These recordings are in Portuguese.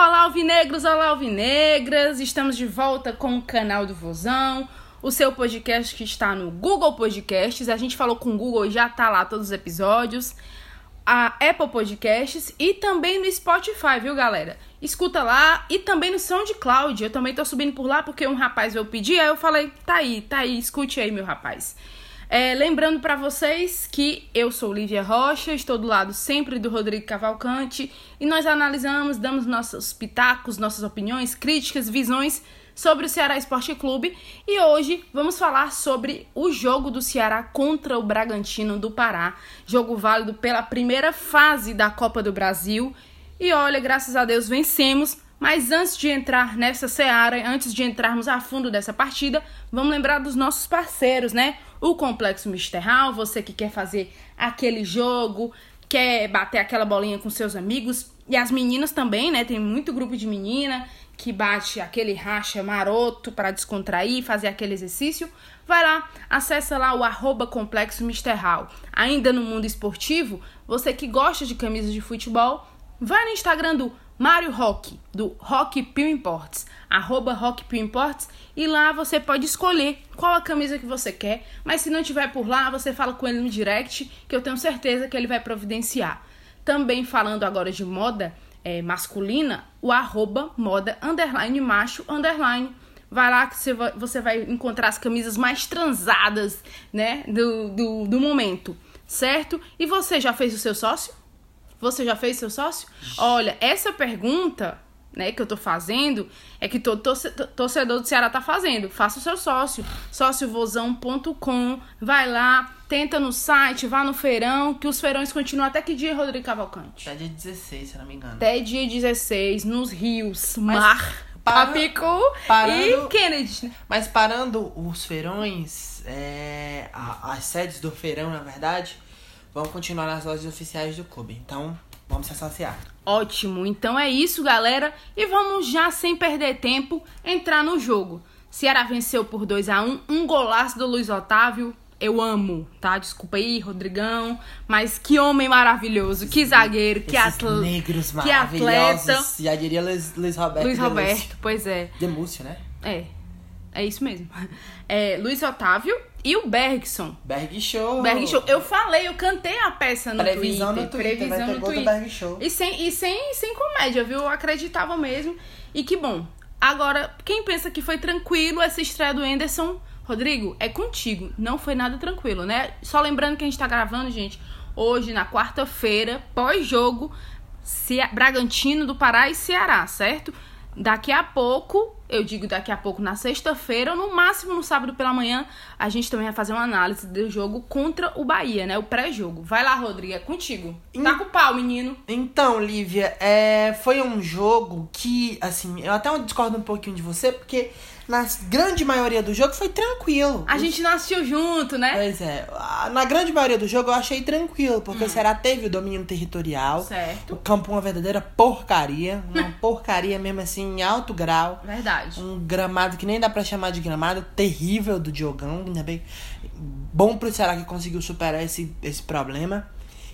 Olá, alvinegros, olá, alvinegras! Estamos de volta com o canal do Vozão, o seu podcast que está no Google Podcasts. A gente falou com o Google e já tá lá todos os episódios. A Apple Podcasts e também no Spotify, viu, galera? Escuta lá e também no SoundCloud. Eu também tô subindo por lá porque um rapaz veio pedir, aí eu falei, tá aí, tá aí, escute aí, meu rapaz. É, lembrando para vocês que eu sou Lívia Rocha, estou do lado sempre do Rodrigo Cavalcante e nós analisamos, damos nossos pitacos, nossas opiniões, críticas, visões sobre o Ceará Esporte Clube e hoje vamos falar sobre o jogo do Ceará contra o Bragantino do Pará, jogo válido pela primeira fase da Copa do Brasil. E olha, graças a Deus vencemos mas antes de entrar nessa seara, antes de entrarmos a fundo dessa partida, vamos lembrar dos nossos parceiros, né? O Complexo Misterral, você que quer fazer aquele jogo, quer bater aquela bolinha com seus amigos, e as meninas também, né? Tem muito grupo de menina que bate aquele racha maroto para descontrair, fazer aquele exercício. Vai lá, acessa lá o arroba Complexo Misterral. Ainda no mundo esportivo, você que gosta de camisas de futebol, vai no Instagram do Mário Rock, do Rock Pio Imports, arroba Rock Pio Imports, e lá você pode escolher qual a camisa que você quer, mas se não tiver por lá, você fala com ele no direct, que eu tenho certeza que ele vai providenciar. Também falando agora de moda é, masculina, o arroba moda underline macho underline. Vai lá que você vai, encontrar as camisas mais transadas, né, do, do, do momento, certo? E você já fez o seu sócio? Você já fez seu sócio? Olha, essa pergunta, né, que eu tô fazendo, é que todo torcedor do Ceará tá fazendo. Faça o seu sócio. Sóciovozão.com. Vai lá, tenta no site, vá no feirão, que os feirões continuam até que dia, Rodrigo Cavalcante? Até dia 16, se não me engano. Até dia 16, nos rios, Mas, mar, Papicu e Kennedy. Mas parando os feirões, é, as sedes do feirão, na verdade vão continuar nas lojas oficiais do clube. Então, vamos se associar. Ótimo. Então é isso, galera. E vamos já, sem perder tempo, entrar no jogo. Ceará venceu por 2 a 1 um golaço do Luiz Otávio. Eu amo, tá? Desculpa aí, Rodrigão. Mas que homem maravilhoso, que zagueiro, que atleta. negros que atleta. Já diria Luiz, Luiz Roberto. Luiz Roberto, pois é. Demúcio, né? É. É isso mesmo. É, Luiz Otávio e o Bergson. Berg Show. Berg Show. Eu falei, eu cantei a peça no Previsão Twitter. no Twitter. Previsão vai ter no Twitter. Berg Show. E sem, e sem, sem comédia, viu? Eu acreditava mesmo. E que bom. Agora, quem pensa que foi tranquilo essa estreia do Anderson, Rodrigo, é contigo. Não foi nada tranquilo, né? Só lembrando que a gente tá gravando, gente, hoje, na quarta-feira, pós-jogo, Bragantino do Pará e Ceará, certo? Daqui a pouco, eu digo daqui a pouco na sexta-feira, ou no máximo no sábado pela manhã, a gente também vai fazer uma análise do jogo contra o Bahia, né? O pré-jogo. Vai lá, Rodrigo, é contigo. Tá com o pau, menino. Então, Lívia, é, foi um jogo que, assim, eu até discordo um pouquinho de você, porque na grande maioria do jogo foi tranquilo. A gente não assistiu junto, né? Pois é. Na grande maioria do jogo eu achei tranquilo, porque hum. o Ceará teve o domínio territorial. Certo. O campo uma verdadeira porcaria. Uma porcaria mesmo assim, em alto grau. Verdade. Um gramado que nem dá pra chamar de gramado, terrível do Diogão. Ainda bem. Bom pro Ceará que conseguiu superar esse, esse problema.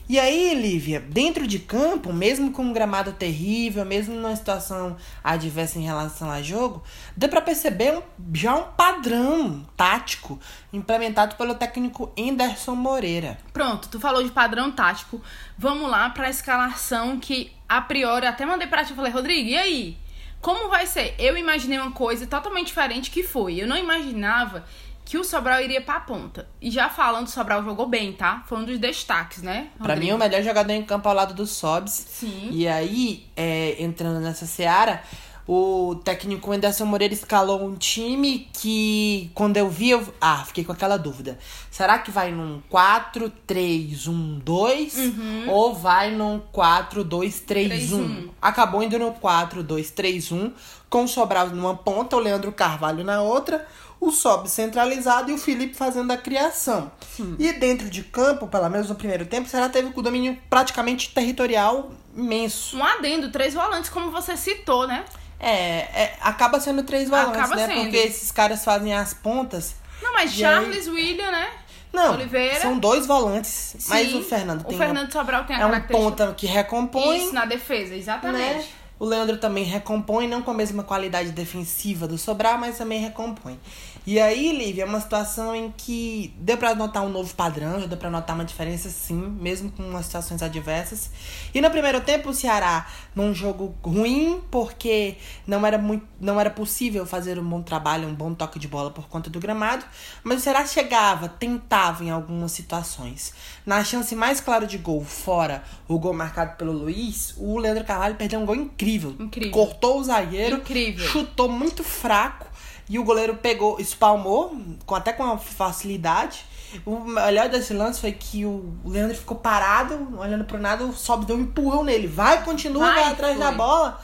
E aí, Lívia, dentro de campo, mesmo com um gramado terrível, mesmo numa situação adversa em relação a jogo, deu para perceber um, já um padrão tático implementado pelo técnico Anderson Moreira. Pronto, tu falou de padrão tático. Vamos lá para a escalação que a priori até mandei para ti, falei, Rodrigo, e aí? Como vai ser? Eu imaginei uma coisa totalmente diferente que foi. Eu não imaginava que o Sobral iria pra ponta. E já falando, o Sobral jogou bem, tá? Foi um dos destaques, né? Rodrigo? Pra mim, o melhor jogador em campo ao lado do Sobs. Sim. E aí, é, entrando nessa seara, o técnico Anderson Moreira escalou um time que, quando eu vi, eu... ah, fiquei com aquela dúvida. Será que vai num 4-3-1-2 uhum. ou vai num 4-2-3-1? Acabou indo no 4-2-3-1, com o Sobral numa ponta, o Leandro Carvalho na outra o Sob centralizado e o Felipe fazendo a criação. Sim. E dentro de campo, pelo menos no primeiro tempo, o Ceará teve o domínio praticamente territorial imenso. Um adendo, três volantes, como você citou, né? É, é acaba sendo três volantes, acaba né? Sendo. Porque esses caras fazem as pontas. Não, mas Charles, aí... William, né? Não, Oliveira. são dois volantes. Sim, mas o Fernando tem. O Fernando uma, Sobral tem a É um ponta que recompõe. Isso, na defesa, exatamente. Né? O Leandro também recompõe, não com a mesma qualidade defensiva do Sobral, mas também recompõe. E aí, Lívia, é uma situação em que deu pra notar um novo padrão, já deu pra notar uma diferença sim, mesmo com umas situações adversas. E no primeiro tempo, o Ceará, num jogo ruim, porque não era, muito, não era possível fazer um bom trabalho, um bom toque de bola por conta do gramado, mas o Ceará chegava, tentava em algumas situações. Na chance mais clara de gol, fora o gol marcado pelo Luiz, o Leandro Carvalho perdeu um gol incrível. Incrível. Cortou o zagueiro, Incrível. chutou muito fraco e o goleiro pegou, espalmou, com, até com facilidade. O melhor desse lance foi que o Leandro ficou parado, olhando pro nada, o Sobs deu um empurrão nele. Vai, continua, vai, Vai, atrás foi. da bola.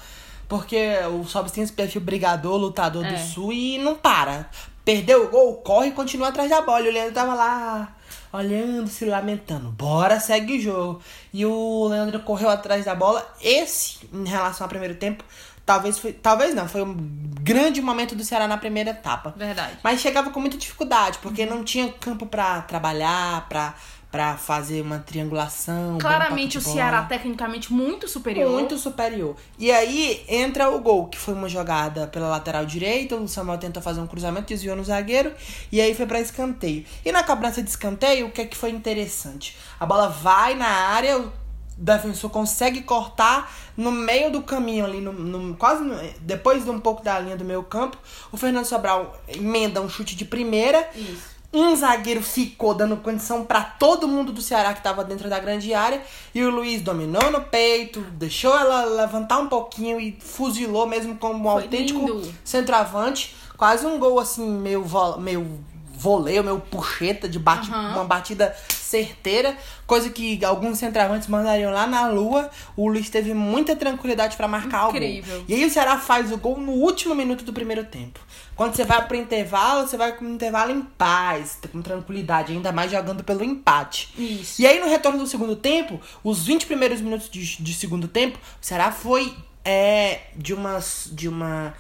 Porque o Sobs tem esse perfil brigador, lutador É. do Sul e não para. Perdeu o gol, corre e continua atrás da bola. E o Leandro tava lá olhando, se lamentando. Bora, segue o jogo. E o Leandro correu atrás da bola. Esse, em relação ao primeiro tempo, talvez foi. Talvez não, foi um grande momento do Ceará na primeira etapa. Verdade. Mas chegava com muita dificuldade, porque não tinha campo pra trabalhar, pra, pra fazer uma triangulação. um Claramente o Ceará tecnicamente muito superior. Muito superior. E aí entra o gol, que foi uma jogada pela lateral direita. O Samuel tentou fazer um cruzamento, desviou no zagueiro. E aí foi pra escanteio. E na cobrança de escanteio, o que é que foi interessante? A bola vai na área, o defensor consegue cortar no meio do caminho ali, no, no- quase no- depois de um pouco da linha do meio campo. O Fernando Sobral emenda um chute de primeira. Isso. Um zagueiro ficou dando condição pra todo mundo do Ceará que tava dentro da grande área. E o Luiz dominou no peito, deixou ela levantar um pouquinho e fuzilou mesmo como um Foi autêntico lindo. centroavante. Quase um gol assim, meio, meio voleio, meio puxeta, de bate Aham. uma batida certeira. Coisa que alguns centroavantes mandariam lá na lua. O Luiz teve muita tranquilidade pra marcar Incrível. o gol. E aí o Ceará faz o gol no último minuto do primeiro tempo. Quando você vai pro intervalo, você vai pro intervalo em paz, com tranquilidade, ainda mais jogando pelo empate. Isso. E aí no retorno do segundo tempo, os 20 primeiros minutos de, de segundo tempo, o Ceará foi é, de umas de uma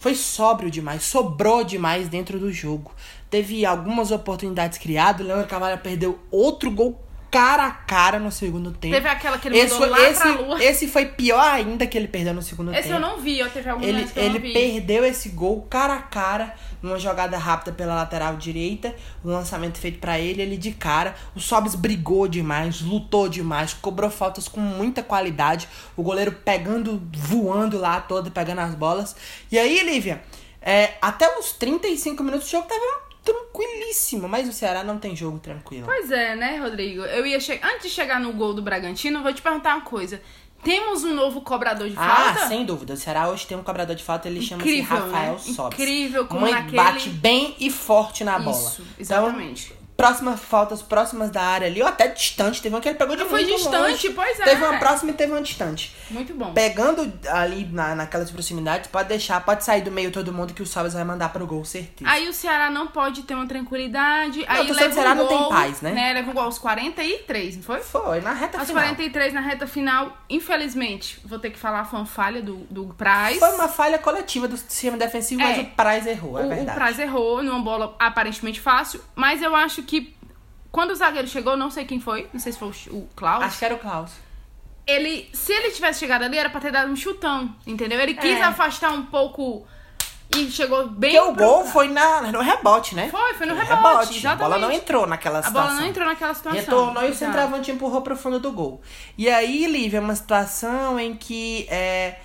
foi sóbrio demais, sobrou demais dentro do jogo. Teve algumas oportunidades criadas, o Leandro Carvalho perdeu outro gol cara a cara no segundo tempo. Teve aquela que ele esse, mandou lá esse, pra lua. esse foi pior ainda que ele perdeu no segundo Esse tempo. eu não vi, eu teve algum Ele, lance que eu ele perdeu esse gol cara a cara numa jogada rápida pela lateral direita. O lançamento feito pra ele, ele de cara. O Sobs brigou demais, lutou demais, cobrou faltas com muita qualidade. O goleiro pegando, voando lá todo, pegando as bolas. E aí, Lívia, é, até os 35 minutos o jogo tava tranquilíssimo. Mas o Ceará não tem jogo tranquilo. Pois é, né, Rodrigo? Eu ia chegar. Antes de chegar no gol do Bragantino, vou te perguntar uma coisa. Temos um novo cobrador de Ah, falta? sem dúvida. O Ceará hoje tem um cobrador de falta, ele chama-se Incrível, Rafael né? Sobs. Incrível, como Mãe naquele- bate bem e forte na bola. Isso, exatamente. Então, próximas faltas próximas da área ali, ou até distante. Teve uma que ele pegou de Foi muito distante, longe. pois é. Teve uma próxima e teve uma distante. Muito bom. Pegando ali na, naquelas proximidades, pode deixar, pode sair do meio todo mundo que o Sobs vai mandar pro gol, certeza. Aí o Ceará não pode ter uma tranquilidade. aí o leva Ceará um não tem gol, paz, né? Leva um gol aos 43, não foi? Foi, na reta Aos final. 43 na reta final, infelizmente, vou ter que falar, foi uma falha do, do Praz. Foi uma falha coletiva do sistema defensivo, É. mas o Praz errou, é o, o verdade. Praz errou numa bola aparentemente fácil, mas eu acho que quando o zagueiro chegou, não sei quem foi, não sei se foi o, Klaus. Acho que era o Klaus. Ele, se ele tivesse chegado ali, era pra ter dado um chutão, entendeu? Ele quis É. afastar um pouco e chegou bem. Porque o pro- gol foi na, no rebote, né? Foi, foi no Foi rebote, A bola exatamente. não entrou naquela A situação. bola não entrou naquela situação. Retornou e o centroavante empurrou pro fundo do gol. E aí, Lívia, é uma situação em que é,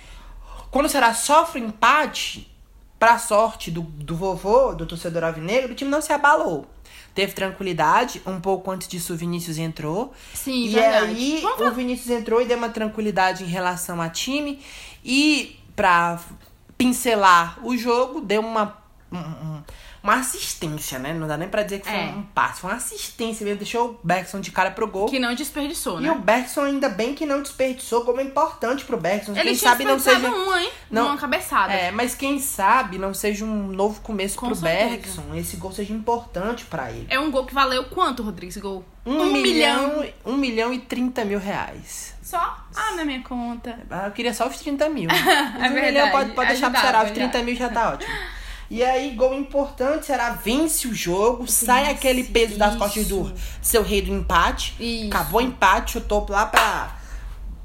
quando o Ceará sofre empate, pra sorte do, do vovô, do torcedor alvinegro, o time não se abalou. Teve tranquilidade, um pouco antes disso o Vinícius entrou. Sim, e verdade. aí Vamos o Vinícius entrou e deu uma tranquilidade em relação a time. E pra pincelar o jogo, deu uma, um- um- uma assistência, né? Não dá nem pra dizer que foi É. um passe. Foi uma assistência mesmo, deixou o Bergson de cara pro gol. Que não desperdiçou, E né? o Bergson ainda bem que não desperdiçou, como é importante pro Bergson. Ele quem sabe não seja. uma, hein? não- Uma cabeçada. É, mas quem sabe não seja um novo começo Com pro certeza. Bergson. Esse gol seja importante pra ele. É um gol que valeu quanto, Rodrigo, esse gol? Um, milhão, um milhão e trinta mil reais. Só? Ah, na minha conta. Ah, Eu queria só os 30 mil. É um verdade, milhão pode, pode deixar pro Ceará, os já. 30 mil já tá ótimo. E aí, gol importante, será vence o jogo, sai aquele peso das isso. costas do seu rei do empate. Isso. Acabou o empate, chutou lá pra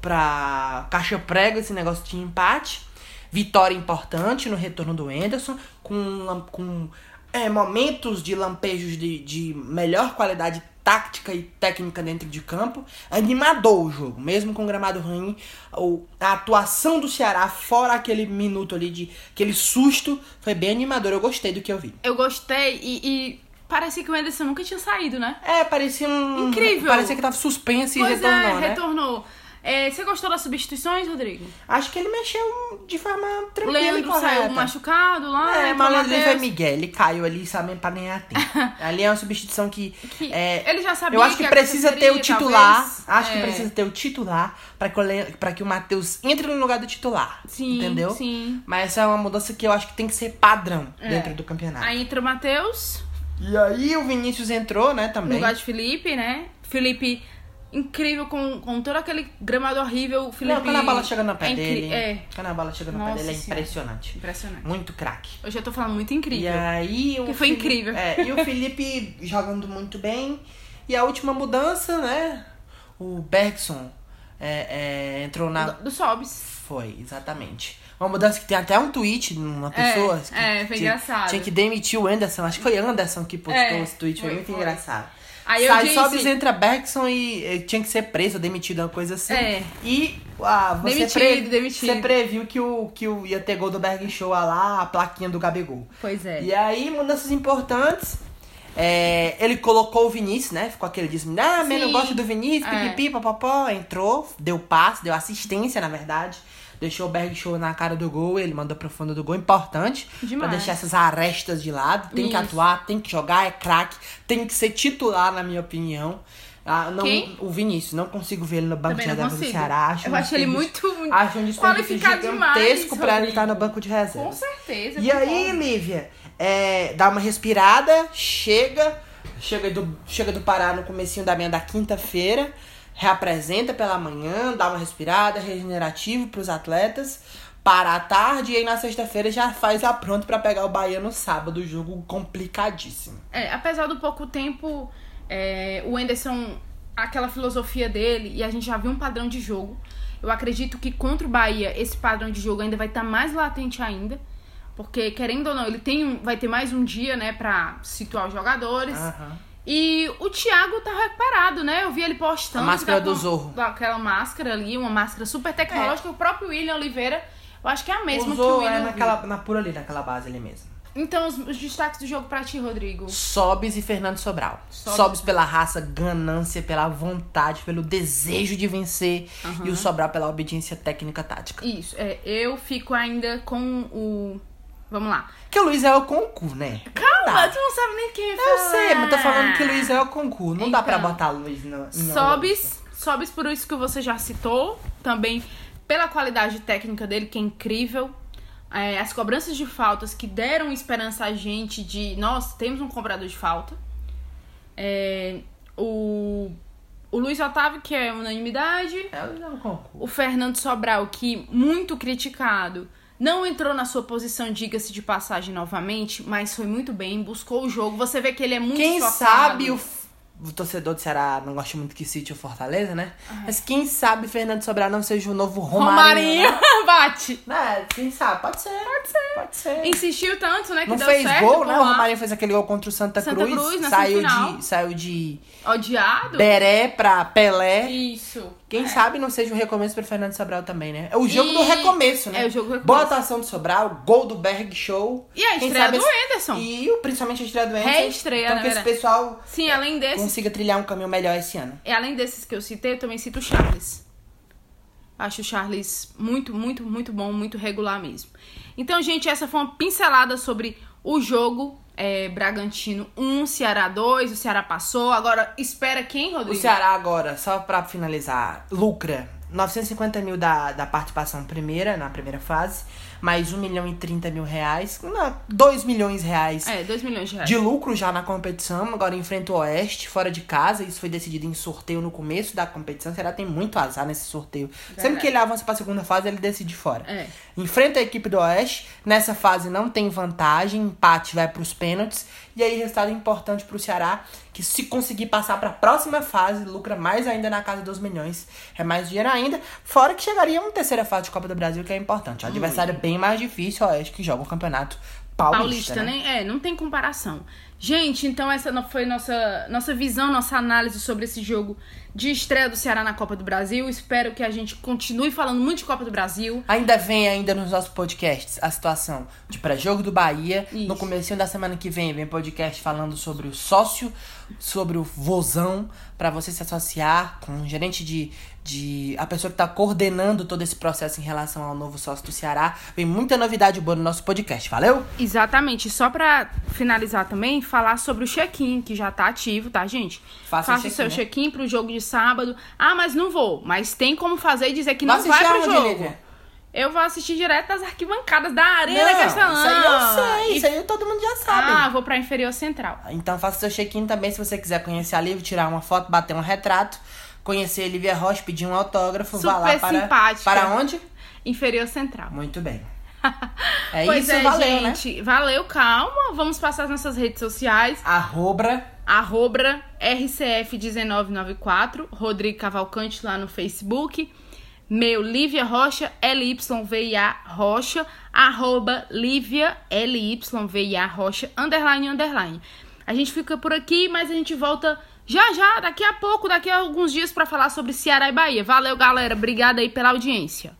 pra caixa prego esse negócio de empate. Vitória importante no retorno do Enderson, com, com é, momentos de lampejos de, de melhor qualidade tática e técnica dentro de campo. Animador o jogo, mesmo com o gramado ruim. A atuação do Ceará, fora aquele minuto ali de aquele susto, foi bem animador. Eu gostei do que eu vi. Eu gostei e, e parecia que o Anderson nunca tinha saído, né? É, parecia um. Incrível. Parecia que tava suspenso e pois retornou, é, né? retornou. É, você gostou das substituições, Rodrigo? Acho que ele mexeu de forma tranquila e Leandro correta. saiu machucado lá. É, mas o ele foi. Miguel, ele caiu ali, sabe, pra ganhar tempo. ali é uma substituição que. Que é, ele já sabia Eu acho que, que precisa ter o titular. talvez. Acho que É. precisa ter o titular pra que pra que o Matheus entre no lugar do titular. Sim, entendeu? sim. Mas essa é uma mudança que eu acho que tem que ser padrão É. dentro do campeonato. Aí entra o Matheus, E aí o Vinícius entrou, né, no também. lugar de Felipe, né? Felipe incrível com, com todo aquele gramado horrível. O Felipe Não, quando a bola chega no pé é dele. É, Quando a bola chega no pé dele é impressionante. impressionante. Muito craque. Hoje eu tô falando muito E incrível. aí o Que foi Felipe- incrível. É, e o Felipe jogando muito bem. E a última mudança, né? O Bergson é, é, entrou na. Do, do Sobs. Foi, exatamente. Uma mudança que tem até um tweet de uma pessoa. que é, foi tinha, engraçado. Tinha que demitir o Anderson. Acho que foi Anderson que postou É, esse tweet. Foi, foi, muito foi. engraçado. Aí eu Sai disse- Sobs, entra Bergson e eh, tinha que ser preso, demitido, uma coisa assim. É. E ah, você, Demitido, demitido. você previu que o, que o ia ter gol do Berg Show lá, a plaquinha do Gabigol. Pois é. E aí, mudanças importantes. É, ele colocou o Vinícius, né? Ficou aquele diz, ah, mas gosto do Vinícius, É. pipipi, papapó. Entrou, deu passe, deu assistência, na verdade. Deixou o Berg Show na cara do gol, ele mandou pro fundo do gol. Importante. Demais. Pra deixar essas arestas de lado. Tem que Isso. atuar, tem que jogar, é craque. Tem que ser titular, na minha opinião. Ah, não, Quem? O Vinícius, não consigo ver ele no banco Também de reserva do. Ceará. Acho Eu um acho ele muito, muito Acho um qualificado gigantesco demais, pra ele estar no Rodrigo. banco de reserva. Com certeza. E aí, concordo. Lívia, é, dá uma respirada, chega, chega do, chega do Pará no comecinho da manhã da quinta-feira, reapresenta pela manhã, dá uma respirada, regenerativo pros atletas, para à tarde e aí na sexta-feira já faz a pronto pra pegar o Bahia no sábado, jogo complicadíssimo. É, apesar do pouco tempo, é, o Enderson, aquela filosofia dele, e a gente já viu um padrão de jogo. Eu acredito que contra o Bahia, esse padrão de jogo ainda vai estar mais latente ainda. Porque, querendo ou não, ele tem um, vai ter mais um dia, né, pra situar os jogadores. Aham. E o Thiago tá recuperado, né? Eu vi ele postando. A máscara tá do com- Zorro. Aquela máscara ali, uma máscara super tecnológica. O próprio William Oliveira, eu acho que é a mesma que o Usou William. é, viu. naquela, na pura ali, naquela base ali mesmo. Então, os, os destaques do jogo pra ti, Rodrigo. Sobes e Fernando Sobral. Sobes. Sobes pela raça, ganância, pela vontade, pelo desejo de vencer. E o Sobral pela obediência técnica tática. Isso, é, eu fico ainda com o. Vamos lá. Que o Luiz é o concurso, né? Calma, tu não sabe nem quem é Eu sei, mas tô falando que o Luiz é o concurso. Não dá pra Então, botar Luiz no, Sobes, sobes por isso que você já citou. Também pela qualidade técnica dele, que é incrível. É, as cobranças de faltas que deram esperança a gente de nós temos um cobrador de falta. É, o, o Luiz Otávio, que é unanimidade. É, o Luiz é o. O Fernando Sobral, que muito criticado, não entrou na sua posição, diga-se de passagem novamente, mas foi muito bem, buscou o jogo. Você vê que ele é muito Quem esforçado. sabe o, o torcedor do Ceará não gosta muito que City ou Fortaleza, né? Mas quem sabe Fernando Sobral não seja o novo Romarinho. Romarinho, bate. Né? É, quem sabe? Pode ser. Pode ser. Pode ser. Insistiu tanto, né, que Não deu fez certo gol, né? O. Romarinho fez aquele gol contra o Santa, Santa Cruz. Cruz, saiu de, saiu de Odiado. Beré pra Pelé. Isso. Quem É. sabe não seja um recomeço pro Fernando Sobral também, né? É o jogo E- do recomeço, né? É o jogo do recomeço. Boa atuação do Sobral, gol do Berg Show. E a Quem estreia sabe do esse- Anderson. E o- principalmente a estreia do Anderson. Reestreia, Então né, que esse verdade. pessoal Sim, além desses, consiga trilhar um caminho melhor esse ano. e além desses que eu citei, eu também cito o Charles. Acho o Charles muito, muito, muito bom, muito regular mesmo. Então, gente, essa foi uma pincelada sobre o jogo é, Bragantino 1, Ceará 2. O Ceará passou. Agora, espera quem, O Rodrigo? Ceará agora, só pra finalizar, lucra 950 mil da, da participação primeira, na primeira fase, mais 1 milhão e 30 mil reais, não, 2 milhões de reais É, 2 milhões de reais. de lucro já na competição. Agora enfrenta o Oeste, fora de casa. Isso foi decidido em sorteio no começo da competição. O Ceará tem muito azar nesse sorteio. Sempre que ele avança pra segunda fase, ele decide fora. É. Enfrenta a equipe do Oeste. Nessa fase não tem vantagem. Empate vai pros pênaltis. E aí, resultado importante pro Ceará, que se conseguir passar para a próxima fase, lucra mais ainda na casa dos milhões. É mais dinheiro ainda. Fora que chegaria uma terceira fase de Copa do Brasil, que é importante. O adversário é bem mais difícil, o Oeste, que joga o campeonato paulista, Paulista, né? né? É, não tem comparação. Gente, então essa não foi nossa, nossa visão, nossa análise sobre esse jogo de estreia do Ceará na Copa do Brasil. Espero que a gente continue falando muito de Copa do Brasil. Ainda vem ainda nos nossos podcasts a situação de pré-jogo do Bahia. Isso. No comecinho da semana que vem vem podcast falando sobre o sócio, sobre o vozão, para você se associar com o gerente de, de a pessoa que tá coordenando todo esse processo em relação ao novo sócio do Ceará. Vem muita novidade boa no nosso podcast. Valeu? Exatamente. Só pra finalizar também, falar sobre o check-in, que já tá ativo, tá, gente? Faça o o seu check-in, né? check-in pro jogo de sábado. Ah, mas não vou. Mas tem como fazer e dizer que não Vai pro aonde, jogo. Eu vou assistir direto das arquibancadas da Arena Castelão. isso aí eu sei, E- isso aí todo mundo já sabe. Ah, vou pra Inferior Central. Então faça seu check-in também se você quiser conhecer a Lívia, tirar uma foto, bater um retrato, conhecer a Lívia Rocha, pedir um autógrafo, vá lá Super para simpática. para onde? Inferior Central. Muito bem. É pois isso, é, valeu, né? gente. Valeu, calma. Vamos passar as nossas redes sociais. Arroba Arroba RCF1994, Rodrigo Cavalcante lá no Facebook. Meu, Lívia Rocha, LYVIA Rocha, arroba Lívia, LYVIA Rocha, underline, underline. A gente fica por aqui, mas a gente volta já já, daqui a pouco, daqui a alguns dias, pra falar sobre Ceará e Bahia. Valeu, galera. Obrigada aí pela audiência.